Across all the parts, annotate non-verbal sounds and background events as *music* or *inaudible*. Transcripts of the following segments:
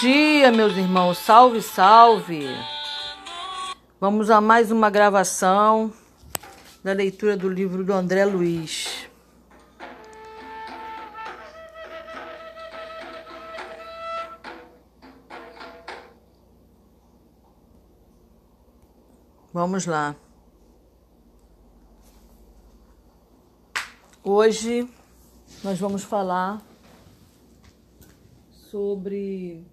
Dia, meus irmãos. Salve, salve. Vamos a mais uma gravação da leitura do livro do André Luiz. Vamos lá. Hoje nós vamos falar sobre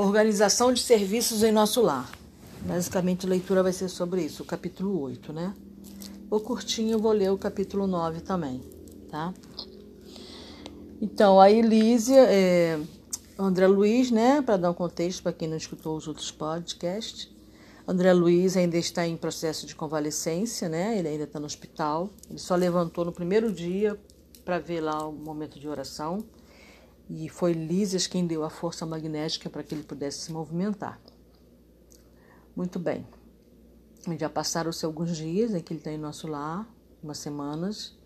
organização de serviços em nosso lar. Basicamente, a leitura vai ser sobre isso, o capítulo 8, né? O curtinho, eu vou ler o capítulo 9 também, tá? Então, a Elísia, é, André Luiz, né? Para dar um contexto para quem não escutou os outros podcasts. André Luiz ainda está em processo de convalescência, né? Ele ainda está no hospital. Ele só levantou no primeiro dia para ver lá o momento de oração. E foi Lísias quem deu a força magnética para que ele pudesse se movimentar. Muito bem. Já passaram-se alguns dias em que ele está em nosso lar, umas semanas.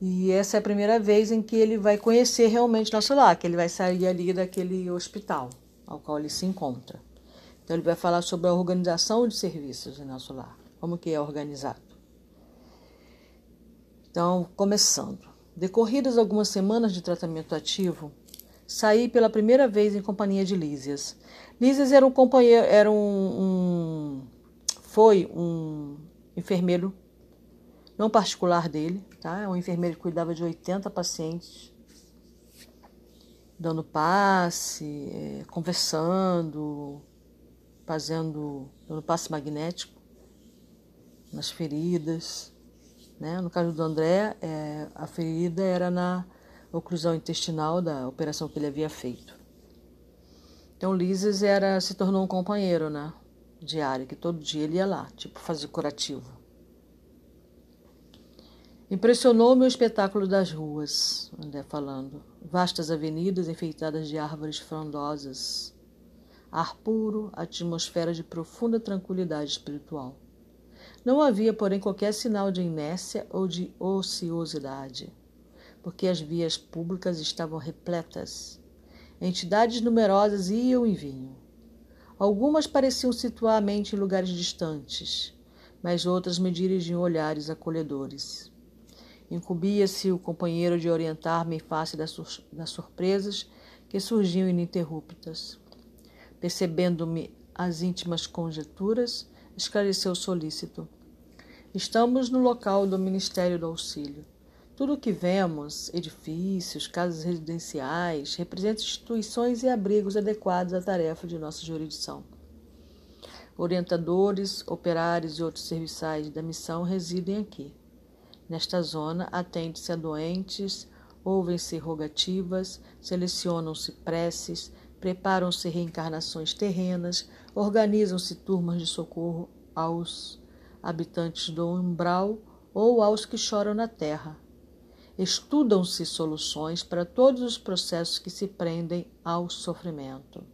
E essa é a primeira vez em que ele vai conhecer realmente nosso lar, que ele vai sair ali daquele hospital ao qual ele se encontra. Então ele vai falar sobre a organização de serviços em nosso lar, como que é organizado. Então, começando. Decorridas algumas semanas de tratamento ativo, saí pela primeira vez em companhia de Lísias. Lísias era um companheiro, era um, um foi um enfermeiro não particular dele, tá? É um enfermeiro que cuidava de 80 pacientes, dando passe, é, conversando, fazendo, dando passe magnético nas feridas. Né? No caso do André, é, a ferida era na oclusão intestinal da operação que ele havia feito. Então, Lises era, se tornou um companheiro né, diário, que todo dia ele ia lá, tipo fazer curativo. Impressionou-me o espetáculo das ruas, André falando. Vastas avenidas enfeitadas de árvores frondosas. Ar puro, atmosfera de profunda tranquilidade espiritual. Não havia, porém, qualquer sinal de inércia ou de ociosidade, porque as vias públicas estavam repletas. Entidades numerosas iam e vinham. Algumas pareciam situar a mente em lugares distantes, mas outras me dirigiam olhares acolhedores. Incumbia-se o companheiro de orientar-me em face das, sur das surpresas que surgiam ininterruptas. Percebendo-me as íntimas conjecturas, esclareceu solícito. Estamos no local do Ministério do Auxílio. Tudo o que vemos, edifícios, casas residenciais, representa instituições e abrigos adequados à tarefa de nossa jurisdição. Orientadores, operários e outros serviçais da missão residem aqui. Nesta zona, atende-se a doentes, ouvem-se rogativas, selecionam-se preces, preparam-se reencarnações terrenas, organizam-se turmas de socorro aos habitantes do umbral ou aos que choram na terra. Estudam-se soluções para todos os processos que se prendem ao sofrimento.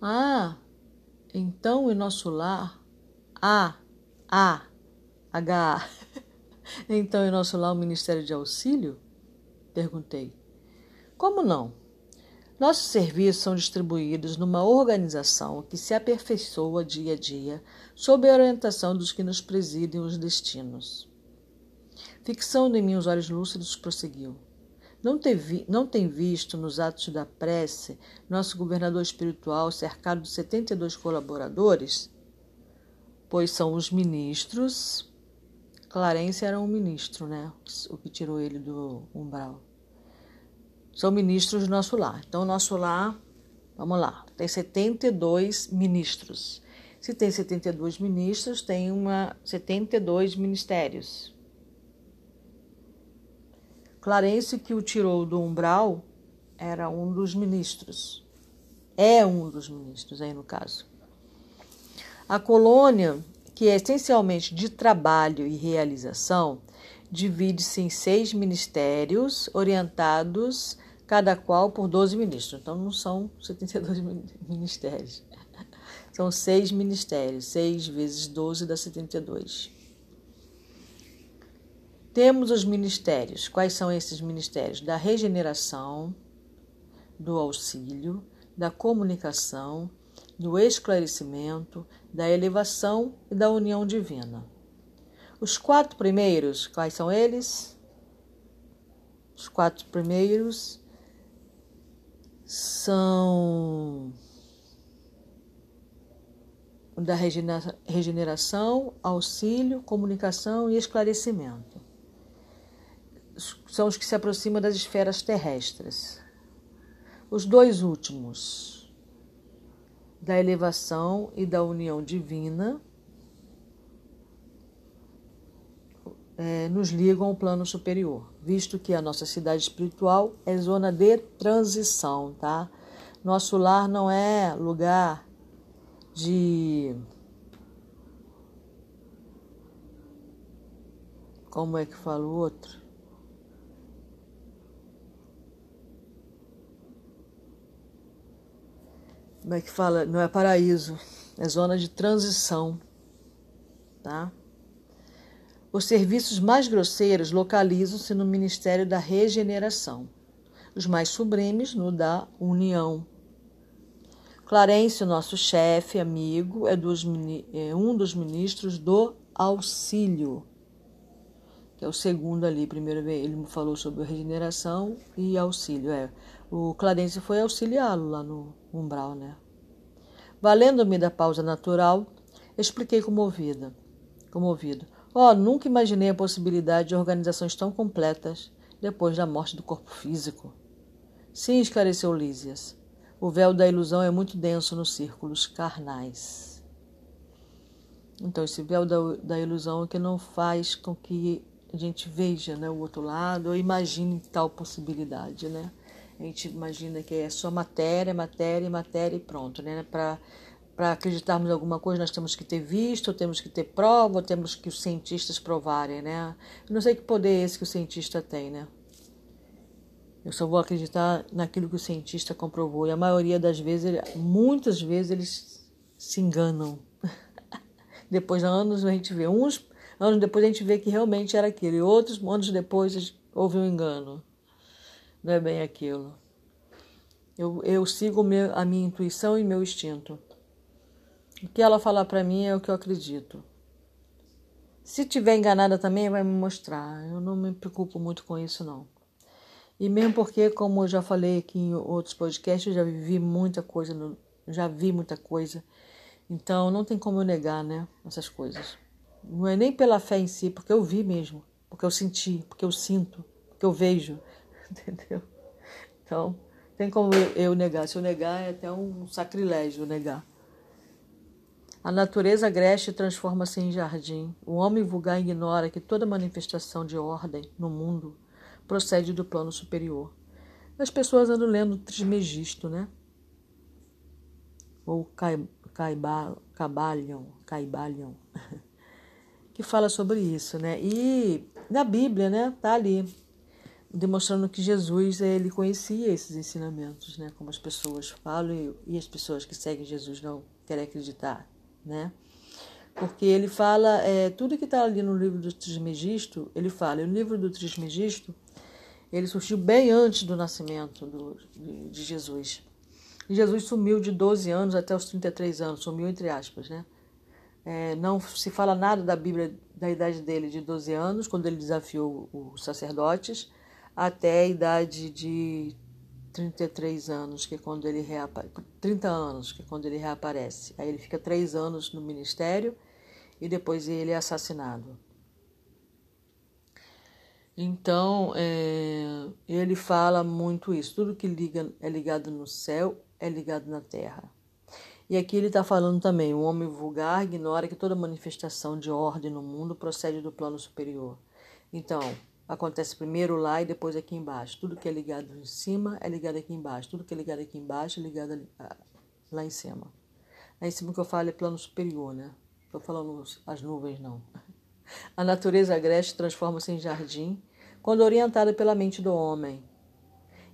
Ah, então em nosso lar. Ah, ah, H. *laughs* Então em nosso lar o Ministério de Auxílio? Perguntei. Como não? Nossos serviços são distribuídos numa organização que se aperfeiçoa dia a dia sob a orientação dos que nos presidem os destinos. Fixando em mim os olhos lúcidos, prosseguiu. Não tem, vi, não tem visto nos atos da prece nosso governador espiritual cercado de 72 colaboradores? Pois são os ministros. Clarence era um ministro, né? O que tirou ele do umbral são ministros do nosso lar. Então, nosso lar, vamos lá, tem 72 ministros. Se tem 72 ministros, tem uma 72 ministérios. Clarence, que o tirou do umbral, era um dos ministros. É um dos ministros, aí no caso. A colônia, que é essencialmente de trabalho e realização, divide-se em seis ministérios orientados cada qual por 12 ministros. Então não são 72 *laughs* ministérios. São seis ministérios. 6 vezes 12 dá 72. Temos os ministérios. Quais são esses ministérios? Da regeneração, do auxílio, da comunicação, do esclarecimento, da elevação e da união divina. Os quatro primeiros, quais são eles? Os quatro primeiros são da regeneração, auxílio, comunicação e esclarecimento. São os que se aproximam das esferas terrestres. Os dois últimos, da elevação e da união divina, é, nos ligam ao plano superior, visto que a nossa cidade espiritual é zona de transição, tá? Nosso lar não é lugar de como é que fala o outro? Como é que fala? Não é paraíso, é zona de transição, tá? Os serviços mais grosseiros localizam-se no Ministério da Regeneração, os mais sublimes no da União Clarence, nosso chefe, amigo, é, dos, é, um dos ministros do auxílio, que é o segundo ali. Primeiro ele falou sobre regeneração e auxílio. É. O Clarence foi auxiliá-lo lá no umbral, né? Valendo-me da pausa natural, expliquei comovida, comovido. Oh, nunca imaginei a possibilidade de organizações tão completas depois da morte do corpo físico. Sim, esclareceu Lísias. O véu da ilusão é muito denso nos círculos carnais. Então, esse véu da, da ilusão é que não faz com que a gente veja né, o outro lado ou imagine tal possibilidade, né? A gente imagina que é só matéria, matéria, matéria e pronto, né? Para para acreditarmos em alguma coisa, nós temos que ter visto, temos que ter prova, temos que os cientistas provarem, né? Eu não sei que poder é esse que o cientista tem, né? Eu só vou acreditar naquilo que o cientista comprovou. E a maioria das vezes, muitas vezes, eles se enganam. *laughs* depois de anos a gente vê. Uns anos depois a gente vê que realmente era aquilo. E outros anos depois houve um engano. Não é bem aquilo. Eu, eu sigo meu, a minha intuição e meu instinto. O que ela falar para mim é o que eu acredito. Se tiver enganada também, vai me mostrar. Eu não me preocupo muito com isso, não. E mesmo porque, como eu já falei aqui em outros podcasts, eu já vivi muita coisa, já vi muita coisa. Então não tem como eu negar, né, essas coisas. Não é nem pela fé em si, porque eu vi mesmo, porque eu senti, porque eu sinto, porque eu vejo, *laughs* entendeu? Então, tem como eu negar. Se eu negar, é até um sacrilégio negar. A natureza agreste transforma-se em jardim. O homem vulgar ignora que toda manifestação de ordem no mundo procede do plano superior. As pessoas andam lendo Trismegisto, né? Ou Caibalion, Caibalion, *laughs* que fala sobre isso, né? E na Bíblia, né, tá ali demonstrando que Jesus ele conhecia esses ensinamentos, né? Como as pessoas falam e as pessoas que seguem Jesus não querem acreditar, né? Porque ele fala é, tudo que está ali no livro do Trismegisto, ele fala. E o livro do Trismegisto ele surgiu bem antes do nascimento do, de, Jesus. E Jesus sumiu de 12 anos até os 33 anos, sumiu entre aspas, né? É, não se fala nada da Bíblia da idade dele de 12 anos, quando ele desafiou os sacerdotes, até a idade de 33 anos, que é quando ele reaparece, 30 anos, que é quando ele reaparece. Aí ele fica três anos no ministério e depois ele é assassinado. Então, é, ele fala muito isso. Tudo que liga, é ligado no céu é ligado na terra. E aqui ele está falando também: o homem vulgar ignora que toda manifestação de ordem no mundo procede do plano superior. Então, acontece primeiro lá e depois aqui embaixo. Tudo que é ligado em cima é ligado aqui embaixo. Tudo que é ligado aqui embaixo é ligado lá em cima. Lá em cima que eu falo é plano superior, né? Estou falando as nuvens, não. *laughs* A natureza agreste transforma-se em jardim quando orientada pela mente do homem.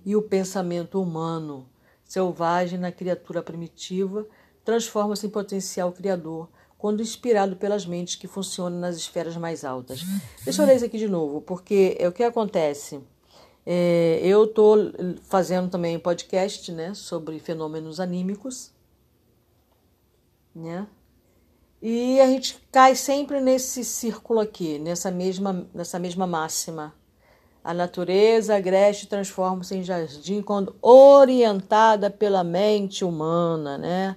E o pensamento humano, selvagem na criatura primitiva, transforma-se em potencial criador quando inspirado pelas mentes que funcionam nas esferas mais altas. Deixa eu ler isso aqui de novo, porque é o que acontece. É, eu estou fazendo também podcast né, sobre fenômenos anímicos, né? E a gente cai sempre nesse círculo aqui, nessa mesma, nessa mesma máxima. A natureza agreste transforma-se em jardim quando orientada pela mente humana, né?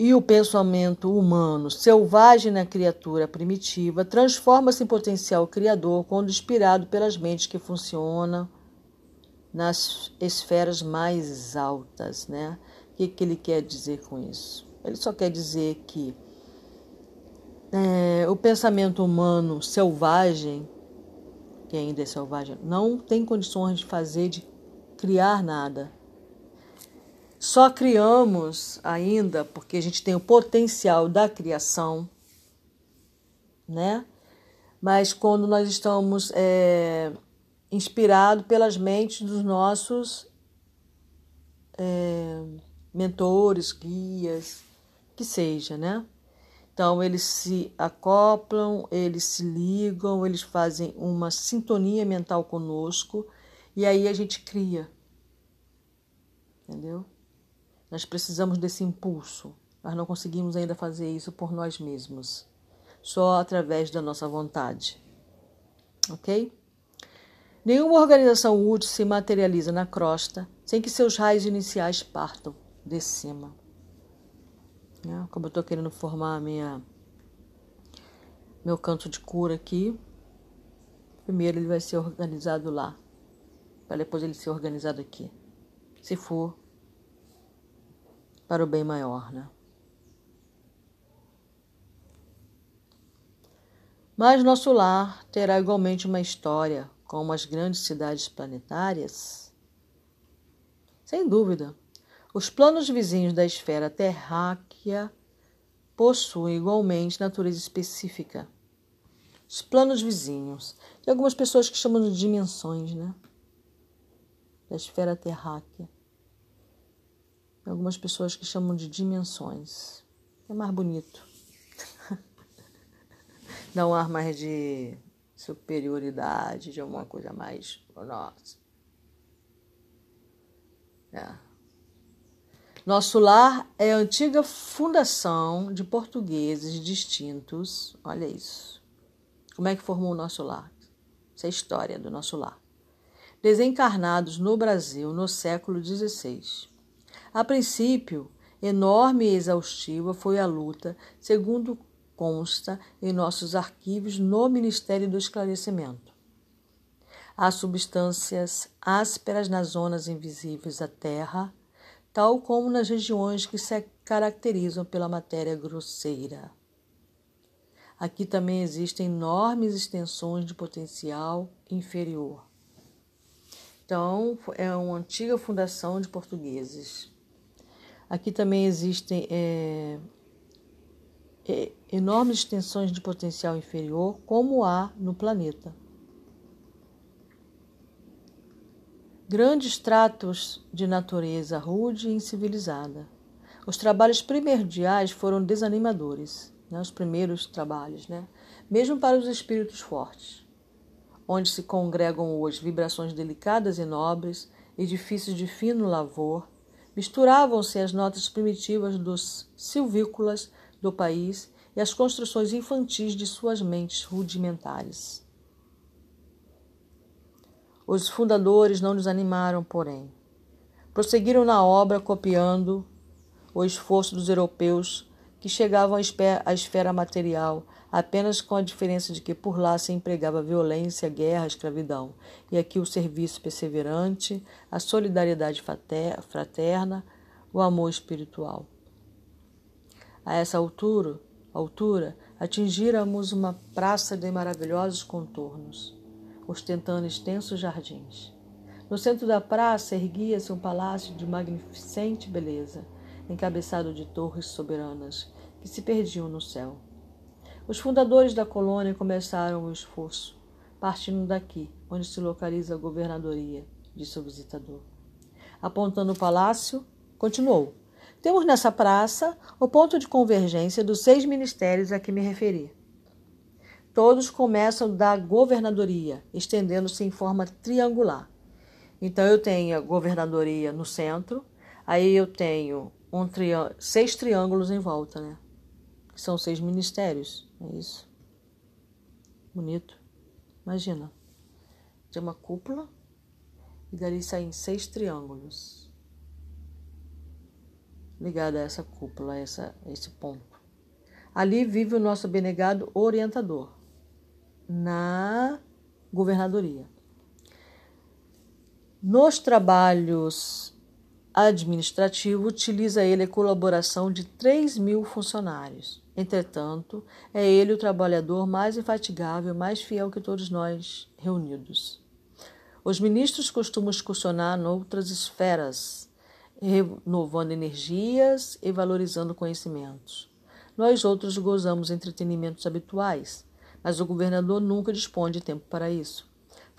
E o pensamento humano, selvagem na criatura primitiva, transforma-se em potencial criador quando inspirado pelas mentes que funcionam nas esferas mais altas, né? O que, que ele quer dizer com isso? Ele só quer dizer que é, o pensamento humano selvagem, que ainda é selvagem, não tem condições de fazer, de criar nada só criamos ainda porque a gente tem o potencial da criação, né? Mas quando nós estamos é, inspirados pelas mentes dos nossos é, mentores, guias, que seja, né? Então eles se acoplam, eles se ligam, eles fazem uma sintonia mental conosco e aí a gente cria. Entendeu? Nós precisamos desse impulso. Nós não conseguimos ainda fazer isso por nós mesmos, só através da nossa vontade. Ok? Nenhuma organização útil se materializa na crosta sem que seus raios iniciais partam de cima. Né? Como eu estou querendo formar minha, meu canto de cura aqui, primeiro ele vai ser organizado lá, para depois ele ser organizado aqui. Se for para o bem maior, né? Mas nosso lar terá igualmente uma história como as grandes cidades planetárias? Sem dúvida. Os planos vizinhos da esfera terráquea possuem igualmente natureza específica. Os planos vizinhos. Tem algumas pessoas que chamam de dimensões, né? Da esfera terráquea algumas pessoas que chamam de dimensões. É mais bonito. *laughs* Dá um ar mais de superioridade, de alguma coisa mais. Nossa. É. Nosso lar é a antiga fundação de portugueses distintos. Olha isso. Como é que formou o nosso lar? Essa é a história do nosso lar. Desencarnados no Brasil no século XVI. A princípio, enorme e exaustiva foi a luta, segundo consta em nossos arquivos no Ministério do Esclarecimento. Há substâncias ásperas nas zonas invisíveis da Terra, tal como nas regiões que se caracterizam pela matéria grosseira. Aqui também existem enormes extensões de potencial inferior. Então, é uma antiga fundação de portugueses. Aqui também existem é, é, enormes extensões de potencial inferior, como há no planeta. Grandes tratos de natureza rude e incivilizada. Os trabalhos primordiais foram desanimadores, né? os primeiros trabalhos, né? mesmo para os espíritos fortes, onde se congregam hoje vibrações delicadas e nobres, edifícios de fino lavor, Misturavam-se as notas primitivas dos silvícolas do país e as construções infantis de suas mentes rudimentares. Os fundadores não desanimaram, porém. Prosseguiram na obra, copiando o esforço dos europeus que chegavam à esfera material, apenas com a diferença de que por lá se empregava violência, guerra, escravidão, e aqui o serviço perseverante, a solidariedade fraterna, o amor espiritual. A essa altura, altura atingíramos uma praça de maravilhosos contornos, ostentando extensos jardins. No centro da praça erguia-se um palácio de magnificente beleza, encabeçado de torres soberanas que se perdiam no céu. Os fundadores da colônia começaram o esforço, partindo daqui, onde se localiza a governadoria, disse o visitador. Apontando o palácio, continuou. Temos nessa praça o ponto de convergência dos seis ministérios a que me referi. Todos começam da governadoria, estendendo-se em forma triangular. Então eu tenho a governadoria no centro, aí eu tenho um seis triângulos em volta, né? São seis ministérios, é isso. Bonito. Imagina. Tem uma cúpula e dali saem seis triângulos ligados a essa cúpula, a essa, a esse ponto. Ali vive o nosso abnegado orientador, na governadoria. Nos trabalhos administrativos, utiliza ele a colaboração de 3 mil funcionários. Entretanto, é ele o trabalhador mais infatigável, mais fiel que todos nós reunidos. Os ministros costumam excursionar noutras esferas, renovando energias e valorizando conhecimentos. Nós outros gozamos entretenimentos habituais, mas o governador nunca dispõe de tempo para isso.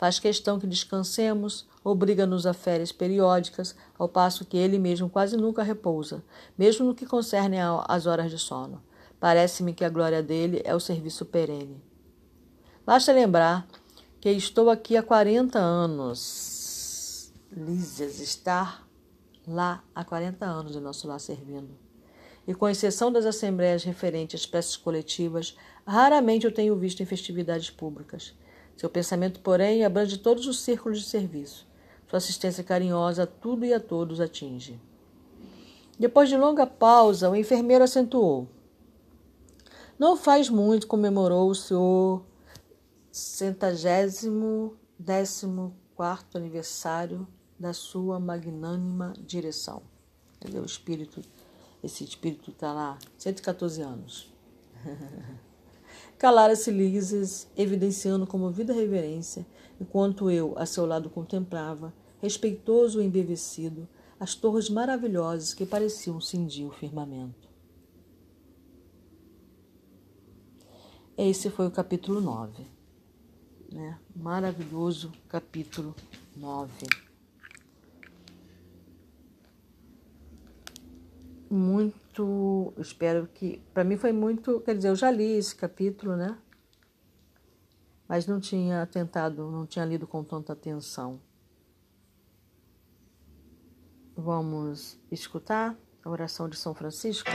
Faz questão que descansemos, obriga-nos a férias periódicas, ao passo que ele mesmo quase nunca repousa, mesmo no que concerne às horas de sono. Parece-me que a glória dele é o serviço perene. Basta lembrar que estou aqui há 40 anos. Lísias está lá há 40 anos em nosso lar servindo. E com exceção das assembleias referentes às peças coletivas, raramente eu tenho visto em festividades públicas. Seu pensamento, porém, abrange todos os círculos de serviço. Sua assistência carinhosa a tudo e a todos atinge. Depois de longa pausa, o enfermeiro acentuou. Não faz muito comemorou o seu centagésimo décimo quarto aniversário da sua magnânima direção. Entendeu? O espírito, esse espírito está lá, 114 anos. *laughs* Calara-se lises, evidenciando comovida reverência, enquanto eu, a seu lado, contemplava, respeitoso e embevecido, as torres maravilhosas que pareciam cindir o firmamento. Esse foi o capítulo 9. Né? Maravilhoso capítulo 9. Muito, espero que, para mim foi muito, quer dizer, eu já li esse capítulo, né? Mas não tinha tentado, não tinha lido com tanta atenção. Vamos escutar a oração de São Francisco?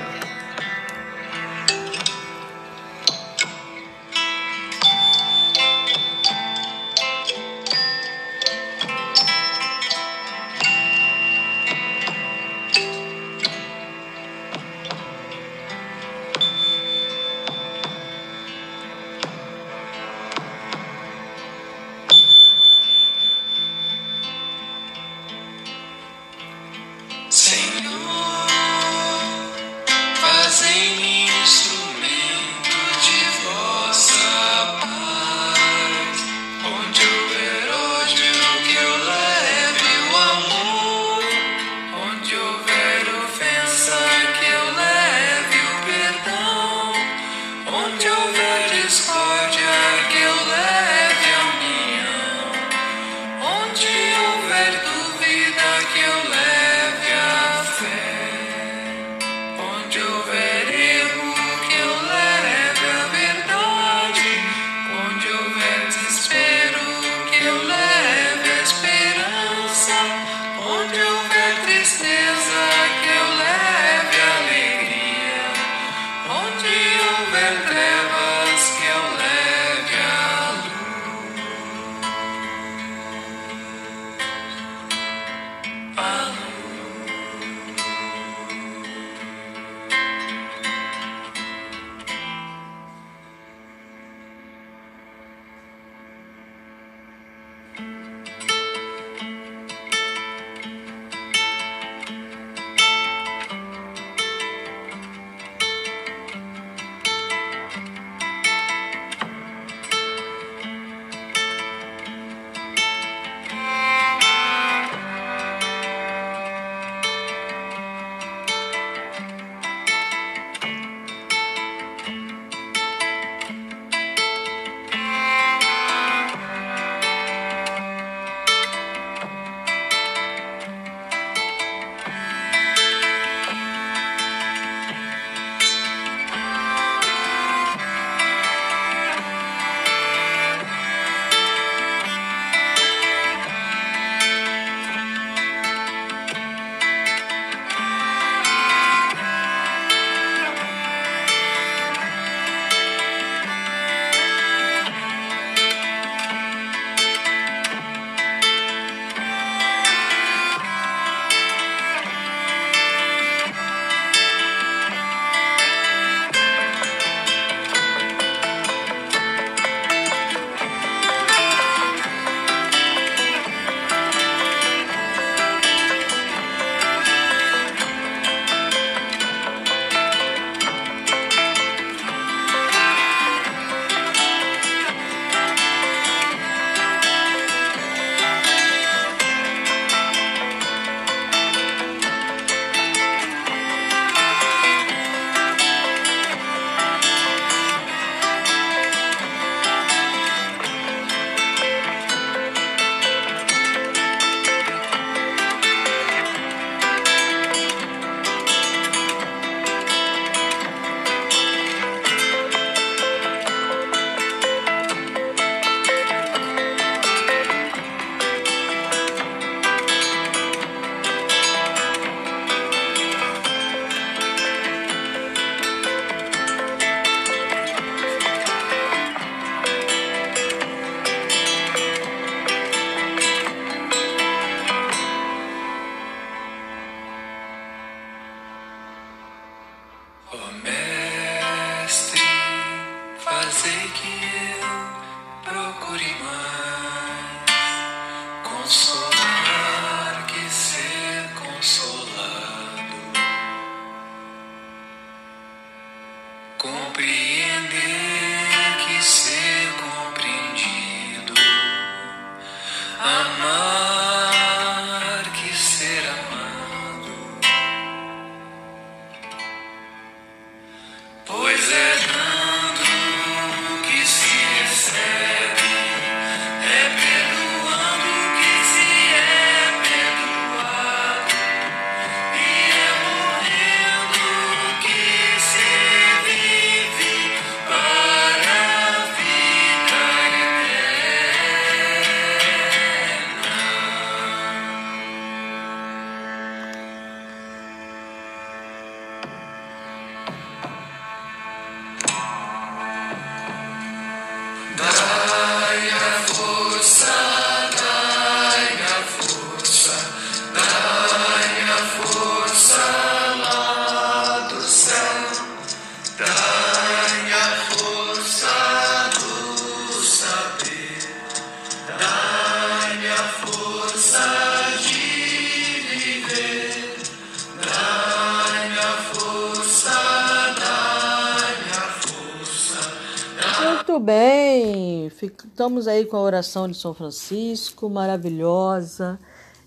Bem, estamos aí com a oração de São Francisco, maravilhosa.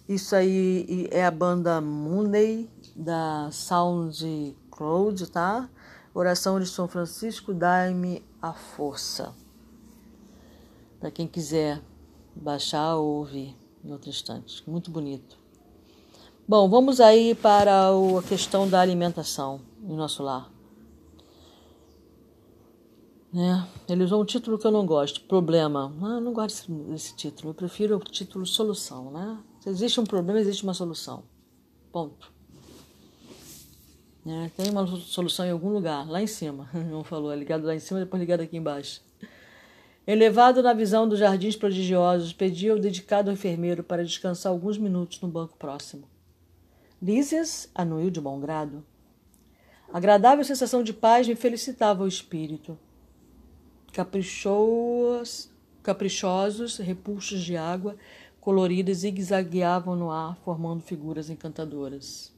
Isso aí é a banda Monday da Sound Cloud, tá? Oração de São Francisco, dai-me a força. Para quem quiser baixar ou ouvir em outro instante. Muito bonito. Bom, vamos aí para a questão da alimentação no nosso lar. Né? Ele usou um título que eu não gosto, problema. Ah, eu não gosto desse título, eu prefiro o título solução. Né? Se existe um problema, existe uma solução. Ponto. Né? Tem uma solução em algum lugar, lá em cima. *laughs* Não falou, é ligado lá em cima, depois ligado aqui embaixo. Elevado na visão dos jardins prodigiosos, pedi ao dedicado enfermeiro para descansar alguns minutos no banco próximo. Lísias anuiu de bom grado. Agradável sensação de paz me felicitava o espírito caprichos, caprichosos repulsos de água coloridas zigue-zagueavam no ar, formando figuras encantadoras.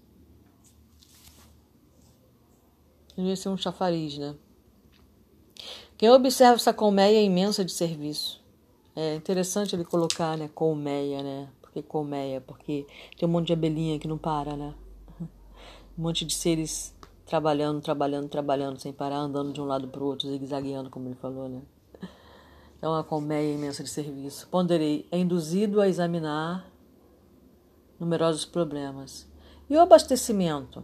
Devia ser um chafariz, né? Quem observa essa colmeia imensa de serviço. É interessante ele colocar, né, colmeia, né? Porque colmeia, porque tem um monte de abelhinha que não para, né? *laughs* Um monte de seres trabalhando, trabalhando, trabalhando, sem parar, andando de um lado para o outro, zigue-zagueando, como ele falou, né? É uma colmeia imensa de serviço. Ponderei, é induzido a examinar numerosos problemas. E o abastecimento?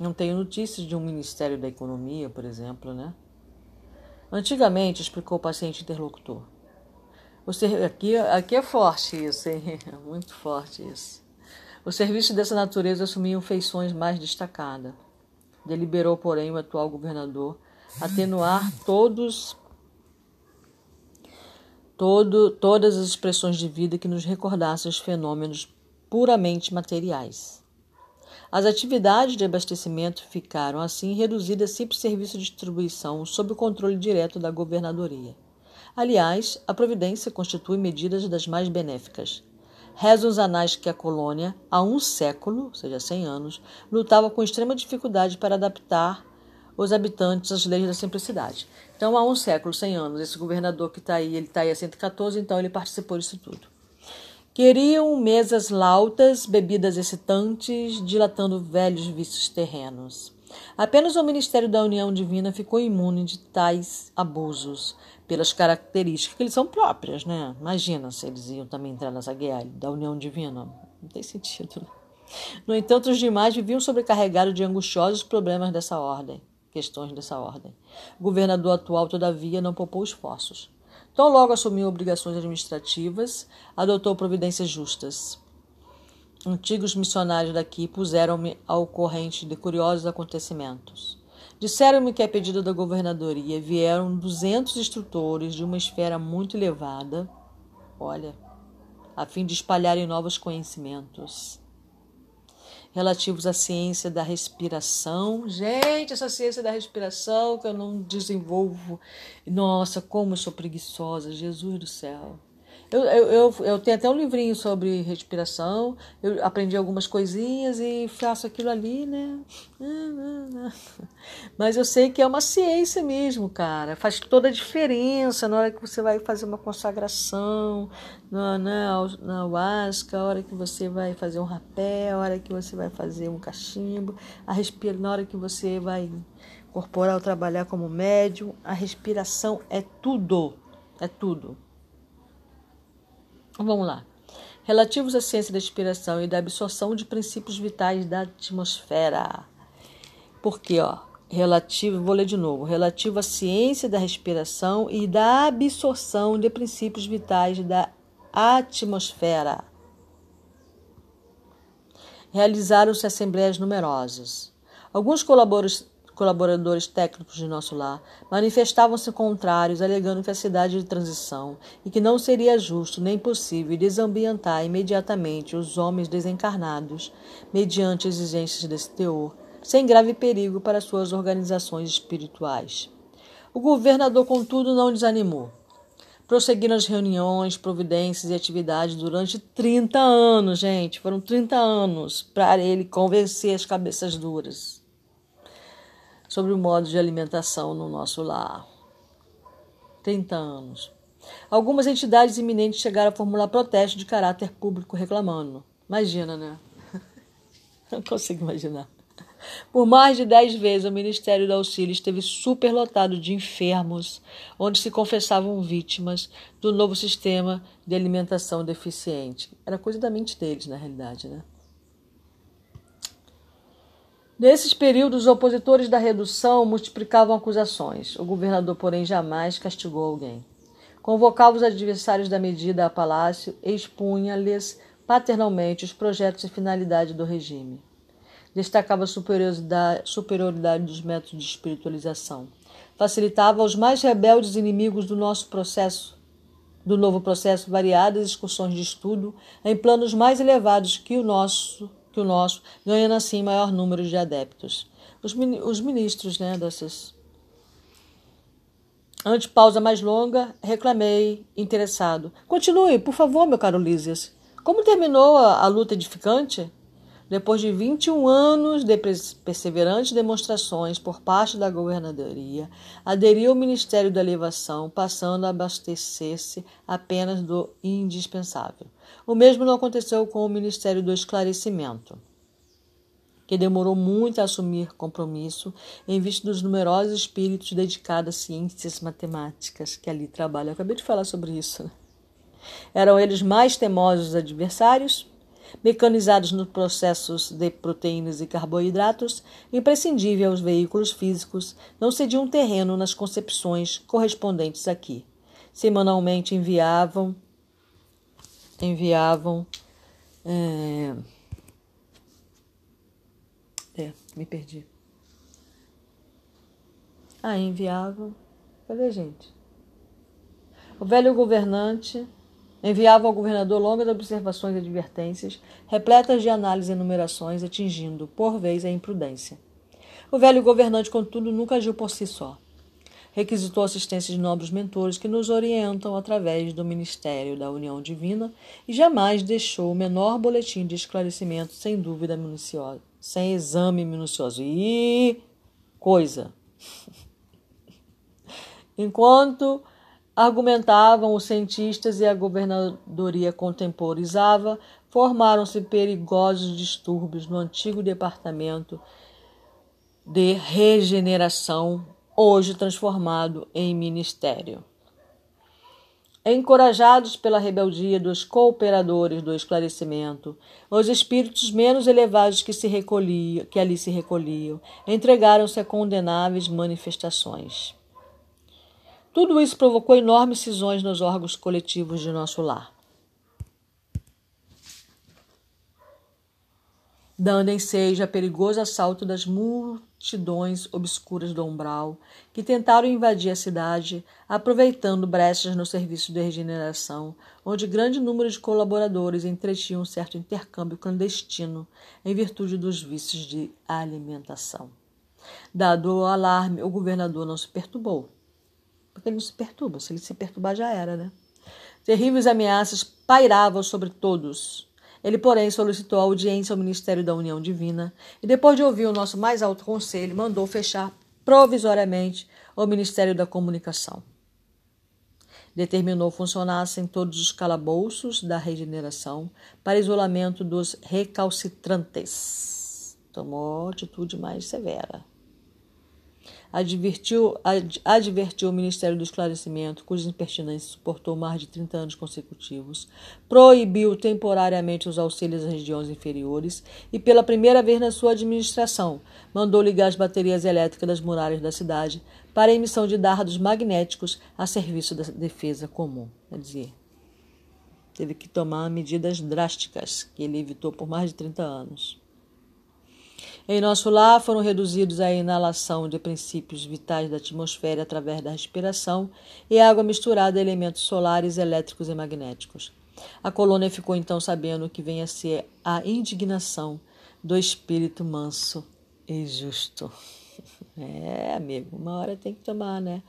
Não tenho notícias de um Ministério da Economia, por exemplo, né? Antigamente, explicou o paciente interlocutor. Você, aqui, aqui é forte isso, hein? *laughs* Muito forte isso. O serviço dessa natureza assumiam feições mais destacadas. Deliberou, porém, o atual governador atenuar todos todo, todas as expressões de vida que nos recordassem os fenômenos puramente materiais. As atividades de abastecimento ficaram, assim, reduzidas a simples serviço de distribuição sob o controle direto da governadoria. Aliás, a providência constitui medidas das mais benéficas. Rezam os anais que a colônia, há um século, ou seja, 100 anos, lutava com extrema dificuldade para adaptar os habitantes às leis da simplicidade. Então, há um século, 100 anos, esse governador que está aí, ele está aí há 114, então ele participou disso tudo. Queriam mesas lautas, bebidas excitantes, dilatando velhos vícios terrenos. Apenas o Ministério da União Divina ficou imune de tais abusos, pelas características que eles são próprias, né? Imagina se eles iam também entrar nessa guerra da União Divina. Não tem sentido. Né? No entanto, os demais viviam sobrecarregados de angustiosos problemas dessa ordem, questões dessa ordem. O governador atual, todavia, não poupou esforços. Tão logo assumiu obrigações administrativas, adotou providências justas. Antigos missionários daqui puseram-me ao corrente de curiosos acontecimentos. Disseram-me que, a pedido da governadoria, vieram 200 instrutores de uma esfera muito elevada, olha, a fim de espalharem novos conhecimentos. relativos à ciência da respiração. Gente, essa ciência da respiração que eu não desenvolvo. Nossa, como eu sou preguiçosa, Jesus do céu. Eu, eu, eu, eu, tenho até um livrinho sobre respiração, eu aprendi algumas coisinhas e faço aquilo ali, né? *laughs* Mas eu sei que é uma ciência mesmo, cara. Faz toda a diferença na hora que você vai fazer uma consagração, na, na, na Huasca, a hora que você vai fazer um rapé, a hora que você vai fazer um cachimbo, a respira, na hora que você vai corporal trabalhar como médium, a respiração é tudo, é tudo. Vamos lá. Relativos à ciência da inspiração e da absorção de princípios vitais da atmosfera. Porque, ó, relativo, vou ler de novo, relativo à ciência da respiração e da absorção de princípios vitais da atmosfera. Realizaram-se assembleias numerosas. Alguns colaboradores técnicos de nosso lar manifestavam-se contrários, alegando que a cidade de transição e que não seria justo nem possível desambientar imediatamente os homens desencarnados, mediante exigências desse teor, sem grave perigo para suas organizações espirituais. O governador, contudo, não desanimou. Prosseguiram as reuniões, providências e atividades durante 30 anos, gente. Foram 30 anos para ele convencer as cabeças duras sobre o modo de alimentação no nosso lar. 30 anos. Algumas entidades iminentes chegaram a formular protestos de caráter público reclamando. Imagina, né? *laughs* Não consigo imaginar. Por mais de dez vezes, o Ministério do Auxílio esteve superlotado de enfermos, onde se confessavam vítimas do novo sistema de alimentação deficiente. Era coisa da mente deles, na realidade, né? Nesses períodos, os opositores da redução multiplicavam acusações. O governador, porém, jamais castigou alguém. Convocava os adversários da medida a palácio e expunha-lhes paternalmente os projetos e finalidade do regime. Destacava a superioridade dos métodos de espiritualização. Facilitava aos mais rebeldes inimigos do nosso processo, do novo processo, variadas excursões de estudo em planos mais elevados que o nosso que o nosso, ganhando assim maior número de adeptos. Os, os ministros né, dessas. Ante pausa mais longa, reclamei, interessado. Continue, por favor, meu caro Lísias. Como terminou a, a luta edificante? Depois de 21 anos de perseverantes demonstrações por parte da governadoria, aderiu ao Ministério da Elevação, passando a abastecer-se apenas do indispensável. O mesmo não aconteceu com o Ministério do Esclarecimento, que demorou muito a assumir compromisso em vista dos numerosos espíritos dedicados a ciências matemáticas que ali trabalham. Eu acabei de falar sobre isso. Né? Eram eles mais temosos adversários? Mecanizados nos processos de proteínas e carboidratos, imprescindível aos veículos físicos, não cediam terreno nas concepções correspondentes aqui. Semanalmente enviavam enviavam é, é me perdi. Ah, enviavam. Cadê, gente? O velho governante Enviava ao governador longas observações e advertências, repletas de análises e enumerações, atingindo, por vez, a imprudência. O velho governante, contudo, nunca agiu por si só. Requisitou assistência de nobres mentores que nos orientam através do ministério da União Divina e jamais deixou o menor boletim de esclarecimento sem dúvida minuciosa, sem exame minucioso. E coisa! *laughs* Enquanto argumentavam os cientistas e a governadoria contemporizava, formaram-se perigosos distúrbios no antigo departamento de regeneração, hoje transformado em ministério. Encorajados pela rebeldia dos cooperadores do esclarecimento, os espíritos menos elevados que, se recolhiam, que ali se recolhiam entregaram-se a condenáveis manifestações. Tudo isso provocou enormes cisões nos órgãos coletivos de nosso lar. dando ensejo a perigoso assalto das multidões obscuras do umbral que tentaram invadir a cidade, aproveitando brechas no serviço de regeneração, onde grande número de colaboradores entretinham um certo intercâmbio clandestino em virtude dos vícios de alimentação. Dado o alarme, o governador não se perturbou. Porque ele não se perturba, se ele se perturbar já era, né? Terríveis ameaças pairavam sobre todos. Ele, porém, solicitou audiência ao Ministério da União Divina e, depois de ouvir o nosso mais alto conselho, mandou fechar provisoriamente o Ministério da Comunicação. Determinou funcionassem todos os calabouços da regeneração para isolamento dos recalcitrantes. Tomou atitude mais severa advertiu, ad, advertiu o Ministério do Esclarecimento, cujas impertinências suportou mais de 30 anos consecutivos, proibiu temporariamente os auxílios às regiões inferiores e, pela primeira vez na sua administração, mandou ligar as baterias elétricas das muralhas da cidade para a emissão de dardos magnéticos a serviço da defesa comum. Quer dizer, teve que tomar medidas drásticas que ele evitou por mais de 30 anos. Em nosso lar foram reduzidos à inalação de princípios vitais da atmosfera através da respiração e água misturada a elementos solares, elétricos e magnéticos. A colônia ficou então sabendo que vem a ser a indignação do espírito manso e justo. *laughs* É, amigo, uma hora tem que tomar, né?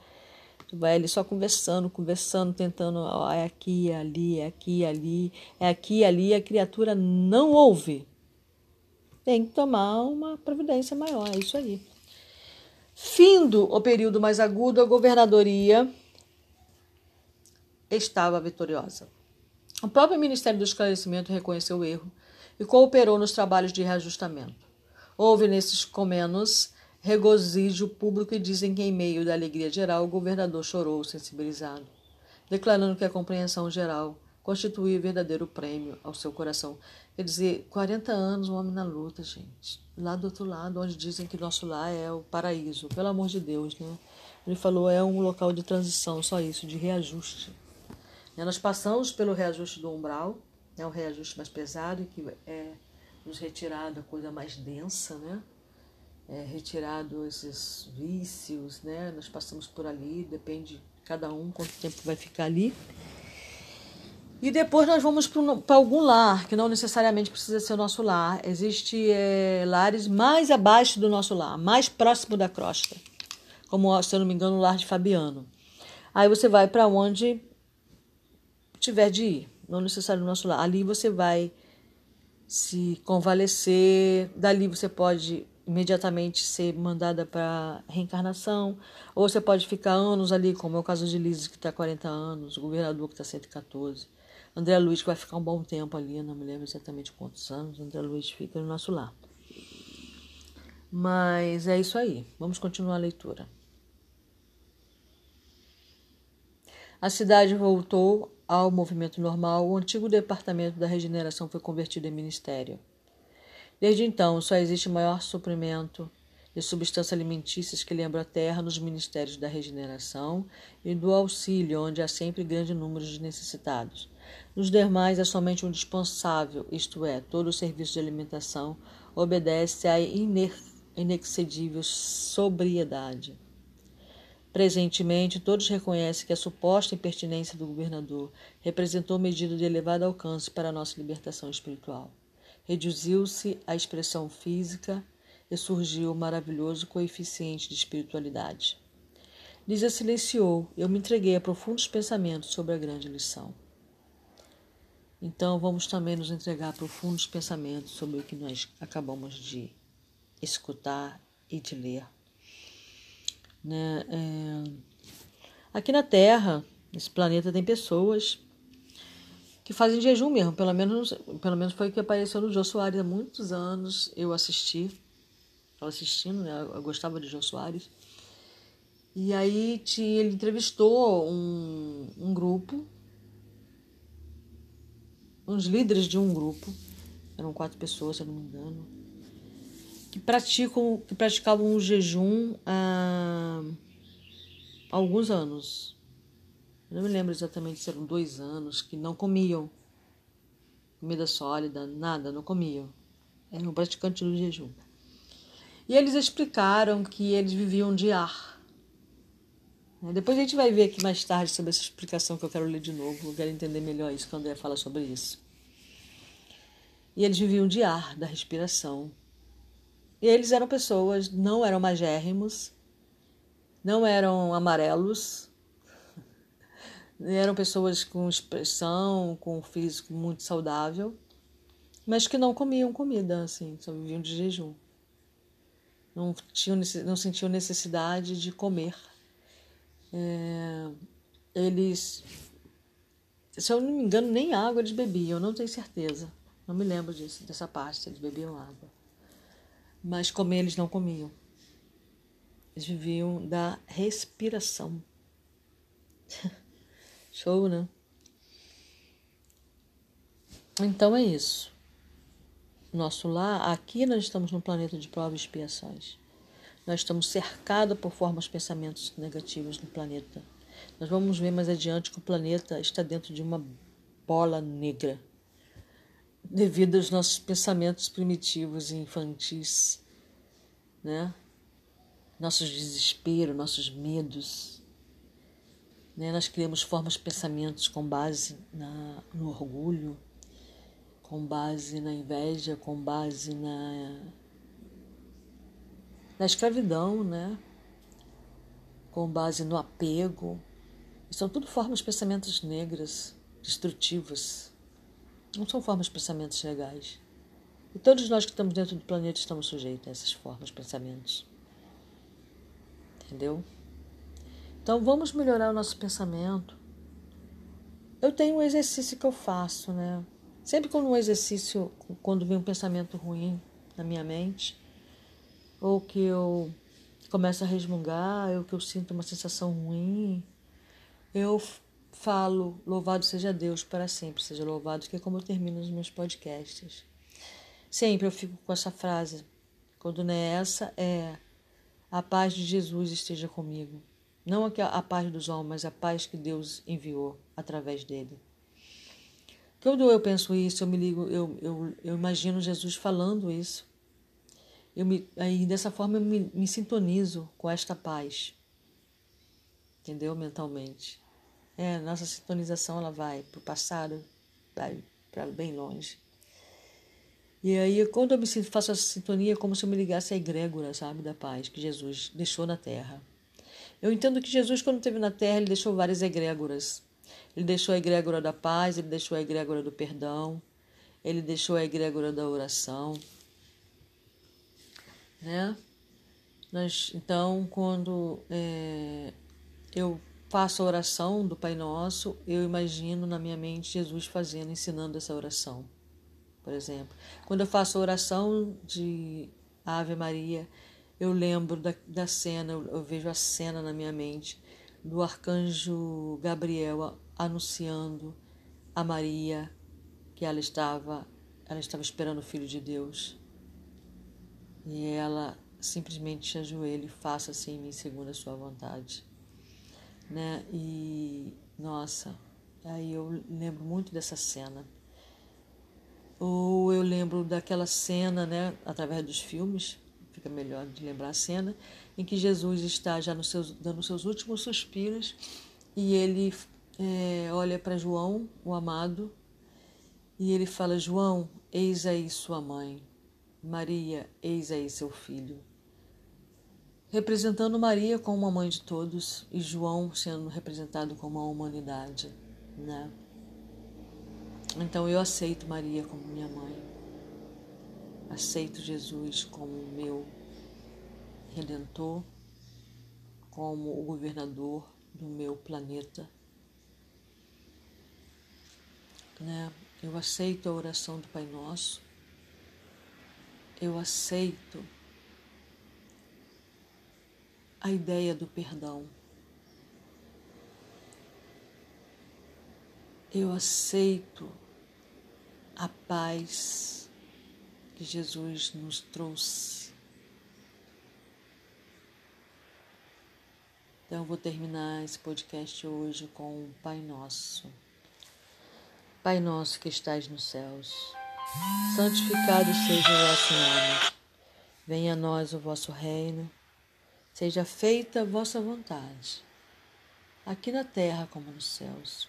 Tu vai ali só conversando, conversando, tentando, ó, é aqui, é ali, é aqui, é ali, é aqui, é ali, a criatura não ouve tem que tomar uma providência maior. É isso aí. Findo o período mais agudo, a governadoria estava vitoriosa. O próprio Ministério do Esclarecimento reconheceu o erro e cooperou nos trabalhos de reajustamento. Houve nesses comenos regozijo público e dizem que, em meio da alegria geral, o governador chorou sensibilizado, declarando que a compreensão geral constituía verdadeiro prêmio ao seu coração. Quer dizer, 40 anos um homem na luta, gente. Lá do outro lado, onde dizem que nosso lar é o paraíso. Pelo amor de Deus, né? Ele falou, é um local de transição, só isso, de reajuste. Nós passamos pelo reajuste do umbral, né? um reajuste mais pesado, que é nos retirado a coisa mais densa, né? É retirado esses vícios, né? Nós passamos por ali, depende de cada um quanto tempo vai ficar ali. E depois nós vamos para algum lar, que não necessariamente precisa ser o nosso lar. Existem é, lares mais abaixo do nosso lar, mais próximo da crosta. Como, se eu não me engano, o lar de Fabiano. Aí você vai para onde tiver de ir, não necessariamente o nosso lar. Ali você vai se convalescer, dali você pode imediatamente ser mandada para reencarnação, ou você pode ficar anos ali, como é o caso de Liz, que está 40 anos, o governador que está 114. André Luiz vai ficar um bom tempo ali, não me lembro exatamente quantos anos. André Luiz fica no nosso lar. Mas é isso aí. Vamos continuar a leitura. A cidade voltou ao movimento normal. O antigo departamento da regeneração foi convertido em ministério. Desde então, só existe maior suprimento de substâncias alimentícias que lembram a terra nos ministérios da regeneração e do auxílio, onde há sempre grande número de necessitados. Nos demais é somente um dispensável, isto é, todo o serviço de alimentação obedece à inexcedível sobriedade. Presentemente, todos reconhecem que a suposta impertinência do governador representou medida de elevado alcance para a nossa libertação espiritual. Reduziu-se a expressão física e surgiu o maravilhoso coeficiente de espiritualidade. Lígia silenciou eu me entreguei a profundos pensamentos sobre a grande lição. Então, vamos também nos entregar a profundos pensamentos sobre o que nós acabamos de escutar e de ler. Né? É... Aqui na Terra, nesse planeta, tem pessoas que fazem jejum mesmo. Pelo menos, pelo menos foi o que apareceu no Jô Soares há muitos anos. Eu assisti, estava assistindo, né? eu gostava de Jô Soares. E aí ele entrevistou um, um grupo uns líderes de um grupo, eram quatro pessoas, se eu não me engano, que praticam, que praticavam um jejum há alguns anos. Eu não me lembro exatamente se eram dois anos, que não comiam comida sólida, nada, não comiam. eram praticantes do jejum. E eles explicaram que eles viviam de ar. Depois a gente vai ver aqui mais tarde sobre essa explicação que eu quero ler de novo. Eu quero entender melhor isso quando André fala sobre isso. E eles viviam de ar, da respiração. E eles eram pessoas, não eram magérrimos, não eram amarelos, eram pessoas com expressão, com um físico muito saudável, mas que não comiam comida, assim, só viviam de jejum. Não, tinham, não sentiam necessidade de comer. É, eles, se eu não me engano, nem água eles bebiam, não tenho certeza. Não me lembro disso, dessa parte, eles bebiam água. Mas comer eles não comiam. Eles viviam da respiração. *laughs* Show, né? Então é isso. Nosso lar, aqui nós estamos no planeta de provas e expiações. Nós estamos cercados por formas pensamentos negativos no planeta. Nós vamos ver mais adiante que o planeta está dentro de uma bola negra devido aos nossos pensamentos primitivos e infantis, né? Nossos desesperos, nossos medos. Né? Nós criamos formas pensamentos com base na, no orgulho, com base na inveja, com base na, na escravidão, né? com base no apego. são tudo formas de pensamentos negras, destrutivas. Não são formas de pensamentos legais. E todos nós que estamos dentro do planeta estamos sujeitos a essas formas de pensamentos. Entendeu? Então vamos melhorar o nosso pensamento. Eu tenho um exercício que eu faço, né? Sempre quando um exercício, quando vem um pensamento ruim na minha mente, ou que eu começo a resmungar, ou que eu sinto uma sensação ruim, eu falo, louvado seja Deus para sempre, seja louvado, que é como eu termino os meus podcasts. Sempre eu fico com essa frase, quando não é essa, é a paz de Jesus esteja comigo. Não a paz dos homens, mas a paz que Deus enviou através dele. Quando eu penso isso, eu me ligo, eu, eu, eu imagino Jesus falando isso. Eu me, aí dessa forma eu me, me sintonizo com esta paz. Entendeu? Mentalmente. É, nossa sintonização ela vai para o passado, vai para bem longe. E aí, quando eu me faço essa sintonia, é como se eu me ligasse à egrégora, sabe, da paz que Jesus deixou na terra. Eu entendo que Jesus, quando esteve na terra, ele deixou várias egrégoras. Ele deixou a egrégora da paz, ele deixou a egrégora do perdão, ele deixou a egrégora da oração. Né? Nós, então, quando é, eu faço a oração do Pai Nosso, eu imagino na minha mente Jesus fazendo, ensinando essa oração, por exemplo. Quando eu faço a oração de Ave Maria, eu lembro da, da cena, eu, eu vejo a cena na minha mente do arcanjo Gabriel anunciando a Maria que ela estava, ela estava esperando o Filho de Deus. E ela simplesmente se ajoelha e faça-se em mim segundo a sua vontade né? E nossa, aí eu lembro muito dessa cena. Ou eu lembro daquela cena, né, através dos filmes, fica melhor de lembrar a cena, em que Jesus está já nos seus, dando seus últimos suspiros e ele é, olha para João, o amado, e ele fala: João, eis aí sua mãe, Maria, eis aí seu filho representando Maria como a mãe de todos e João sendo representado como a humanidade, né? Então eu aceito Maria como minha mãe. Aceito Jesus como meu redentor, como o governador do meu planeta. Né? Eu aceito a oração do Pai Nosso. Eu aceito a ideia do perdão. Eu aceito a paz que Jesus nos trouxe. Então, eu vou terminar esse podcast hoje com o Pai Nosso. Pai Nosso que estás nos céus santificado seja o vosso nome. Venha a nós o vosso reino, seja feita a vossa vontade, aqui na terra como nos céus.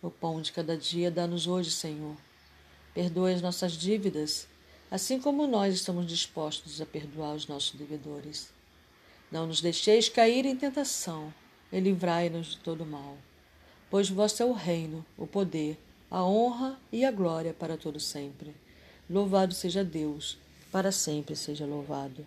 O pão de cada dia dá-nos hoje, Senhor. Perdoe as nossas dívidas, assim como nós estamos dispostos a perdoar os nossos devedores. Não nos deixeis cair em tentação, e livrai-nos de todo mal. Pois vosso é o reino, o poder, a honra e a glória para todo sempre. Louvado seja Deus, para sempre seja louvado.